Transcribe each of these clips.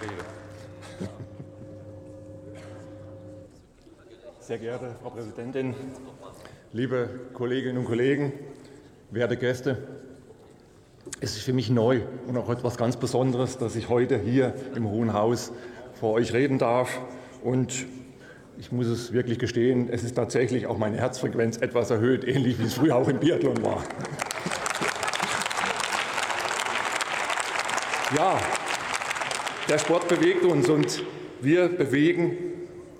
Rede. Sehr geehrte Frau Präsidentin, liebe Kolleginnen und Kollegen, werte Gäste, es ist für mich neu und auch etwas ganz Besonderes, dass ich heute hier im Hohen Haus vor euch reden darf. Und ich muss es wirklich gestehen, es ist tatsächlich auch meine Herzfrequenz etwas erhöht, ähnlich wie es früher auch im Biathlon war. Ja, der Sport bewegt uns und wir bewegen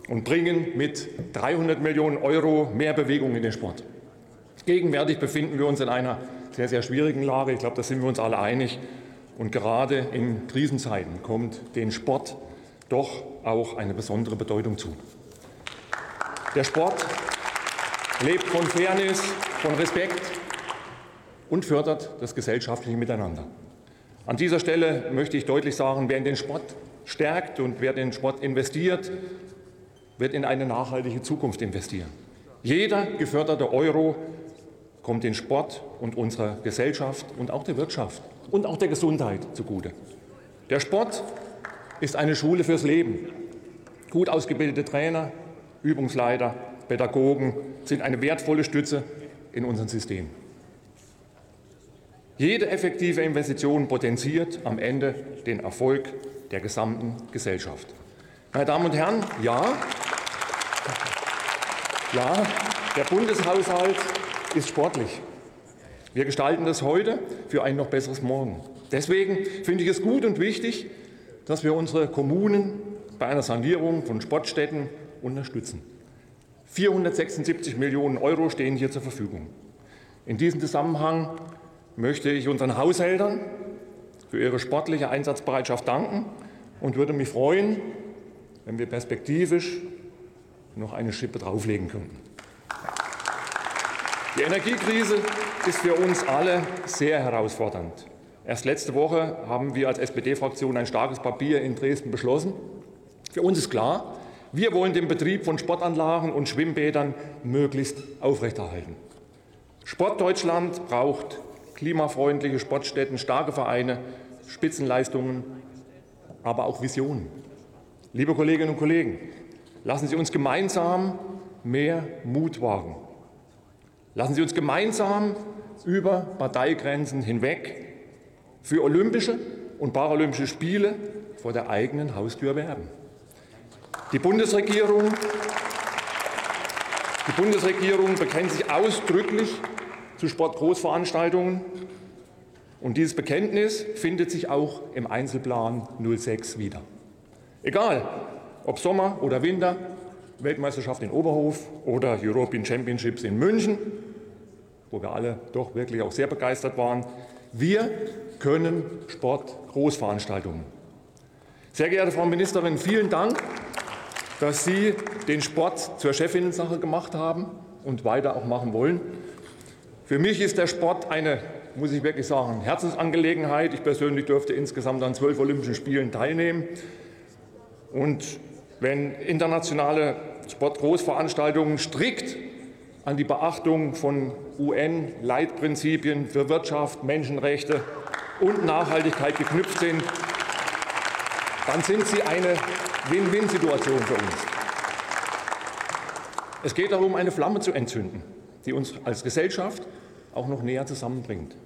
und bringen mit 300 Millionen Euro mehr Bewegung in den Sport. Gegenwärtig befinden wir uns in einer sehr, sehr schwierigen Lage. Ich glaube, da sind wir uns alle einig. Und gerade in Krisenzeiten kommt dem Sport doch auch eine besondere Bedeutung zu. Der Sport lebt von Fairness, von Respekt und fördert das gesellschaftliche Miteinander. An dieser Stelle möchte ich deutlich sagen, wer in den Sport stärkt und wer den Sport investiert, wird in eine nachhaltige Zukunft investieren. Jeder geförderte Euro kommt den Sport und unserer Gesellschaft und auch der Wirtschaft und auch der Gesundheit zugute. Der Sport ist eine Schule fürs Leben. Gut ausgebildete Trainer, Übungsleiter, Pädagogen sind eine wertvolle Stütze in unserem System. Jede effektive Investition potenziert am Ende den Erfolg der gesamten Gesellschaft. Meine Damen und Herren, ja, ja, der Bundeshaushalt ist sportlich. Wir gestalten das heute für ein noch besseres Morgen. Deswegen finde ich es gut und wichtig, dass wir unsere Kommunen bei einer Sanierung von Sportstätten unterstützen. 476 Millionen Euro stehen hier zur Verfügung. In diesem Zusammenhang möchte ich unseren Haushältern für ihre sportliche Einsatzbereitschaft danken und würde mich freuen, wenn wir perspektivisch noch eine Schippe drauflegen könnten. Die Energiekrise ist für uns alle sehr herausfordernd. Erst letzte Woche haben wir als SPD-Fraktion ein starkes Papier in Dresden beschlossen. Für uns ist klar, wir wollen den Betrieb von Sportanlagen und Schwimmbädern möglichst aufrechterhalten. Sportdeutschland braucht klimafreundliche Sportstätten, starke Vereine, Spitzenleistungen, aber auch Visionen. Liebe Kolleginnen und Kollegen, lassen Sie uns gemeinsam mehr Mut wagen. Lassen Sie uns gemeinsam über Parteigrenzen hinweg für olympische und paralympische Spiele vor der eigenen Haustür werben. Die Bundesregierung, die Bundesregierung bekennt sich ausdrücklich zu Sportgroßveranstaltungen. Und dieses Bekenntnis findet sich auch im Einzelplan 06 wieder. Egal, ob Sommer oder Winter, Weltmeisterschaft in Oberhof oder European Championships in München, wo wir alle doch wirklich auch sehr begeistert waren. Wir können Sportgroßveranstaltungen. Sehr geehrte Frau Ministerin, vielen Dank, dass Sie den Sport zur Chefinnensache gemacht haben und weiter auch machen wollen. Für mich ist der Sport eine, muss ich wirklich sagen, Herzensangelegenheit. Ich persönlich durfte insgesamt an zwölf Olympischen Spielen teilnehmen. Und wenn internationale Sportgroßveranstaltungen strikt an die Beachtung von UN-Leitprinzipien für Wirtschaft, Menschenrechte und Nachhaltigkeit geknüpft sind, dann sind sie eine Win-Win-Situation für uns. Es geht darum, eine Flamme zu entzünden, die uns als Gesellschaft auch noch näher zusammenbringt.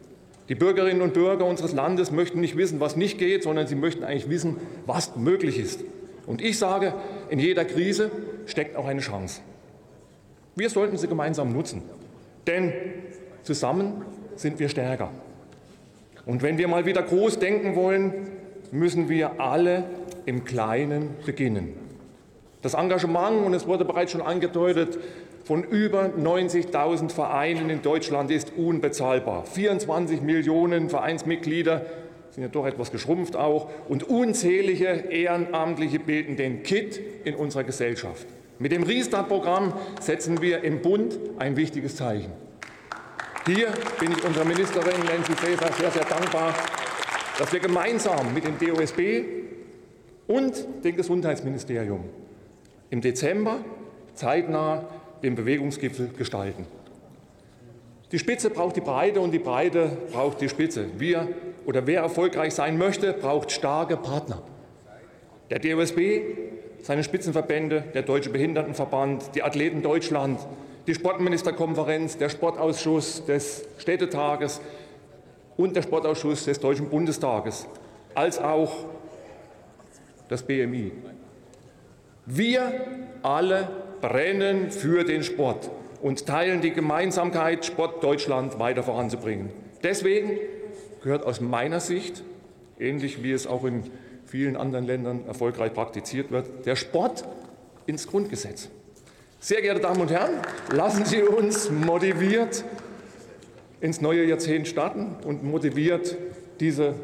Die Bürgerinnen und Bürger unseres Landes möchten nicht wissen, was nicht geht, sondern sie möchten eigentlich wissen, was möglich ist. Und ich sage, in jeder Krise steckt auch eine Chance. Wir sollten sie gemeinsam nutzen, denn zusammen sind wir stärker. Und wenn wir mal wieder groß denken wollen, müssen wir alle im Kleinen beginnen. Das Engagement, und es wurde bereits schon angedeutet, von über 90.000 Vereinen in Deutschland ist unbezahlbar. 24 Millionen Vereinsmitglieder sind ja doch etwas geschrumpft auch, und unzählige Ehrenamtliche bilden den Kit in unserer Gesellschaft. Mit dem Restart-Programm setzen wir im Bund ein wichtiges Zeichen. Hier bin ich unserer Ministerin Nancy Faeser sehr, sehr dankbar, dass wir gemeinsam mit dem DOSB und dem Gesundheitsministerium im Dezember zeitnah den Bewegungsgipfel gestalten. Die Spitze braucht die Breite und die Breite braucht die Spitze. Wir oder wer erfolgreich sein möchte, braucht starke Partner. Der DOSB, seine Spitzenverbände, der Deutsche Behindertenverband, die Athleten Deutschland, die Sportministerkonferenz, der Sportausschuss des Städtetages und der Sportausschuss des Deutschen Bundestages, als auch das BMI. Wir alle brennen für den Sport und teilen die Gemeinsamkeit, Sport Deutschland weiter voranzubringen. Deswegen gehört aus meiner Sicht, ähnlich wie es auch in vielen anderen Ländern erfolgreich praktiziert wird, der Sport ins Grundgesetz. Sehr geehrte Damen und Herren, lassen Sie uns motiviert ins neue Jahrzehnt starten und motiviert diese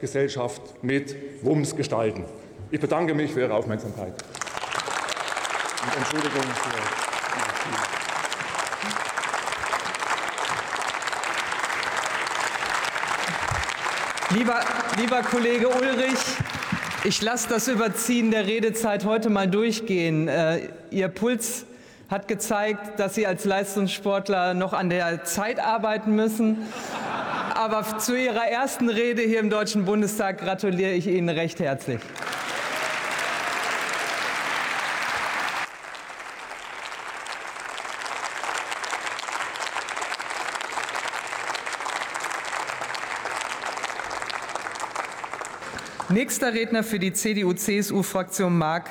Gesellschaft mit Wumms gestalten. Ich bedanke mich für Ihre Aufmerksamkeit. Entschuldigung für Lieber, lieber Kollege Ulrich, ich lasse das Überziehen der Redezeit heute mal durchgehen. Äh, Ihr Puls hat gezeigt, dass Sie als Leistungssportler noch an der Zeit arbeiten müssen. Aber zu Ihrer ersten Rede hier im Deutschen Bundestag gratuliere ich Ihnen recht herzlich. Nächster Redner für die CDU-CSU-Fraktion Mark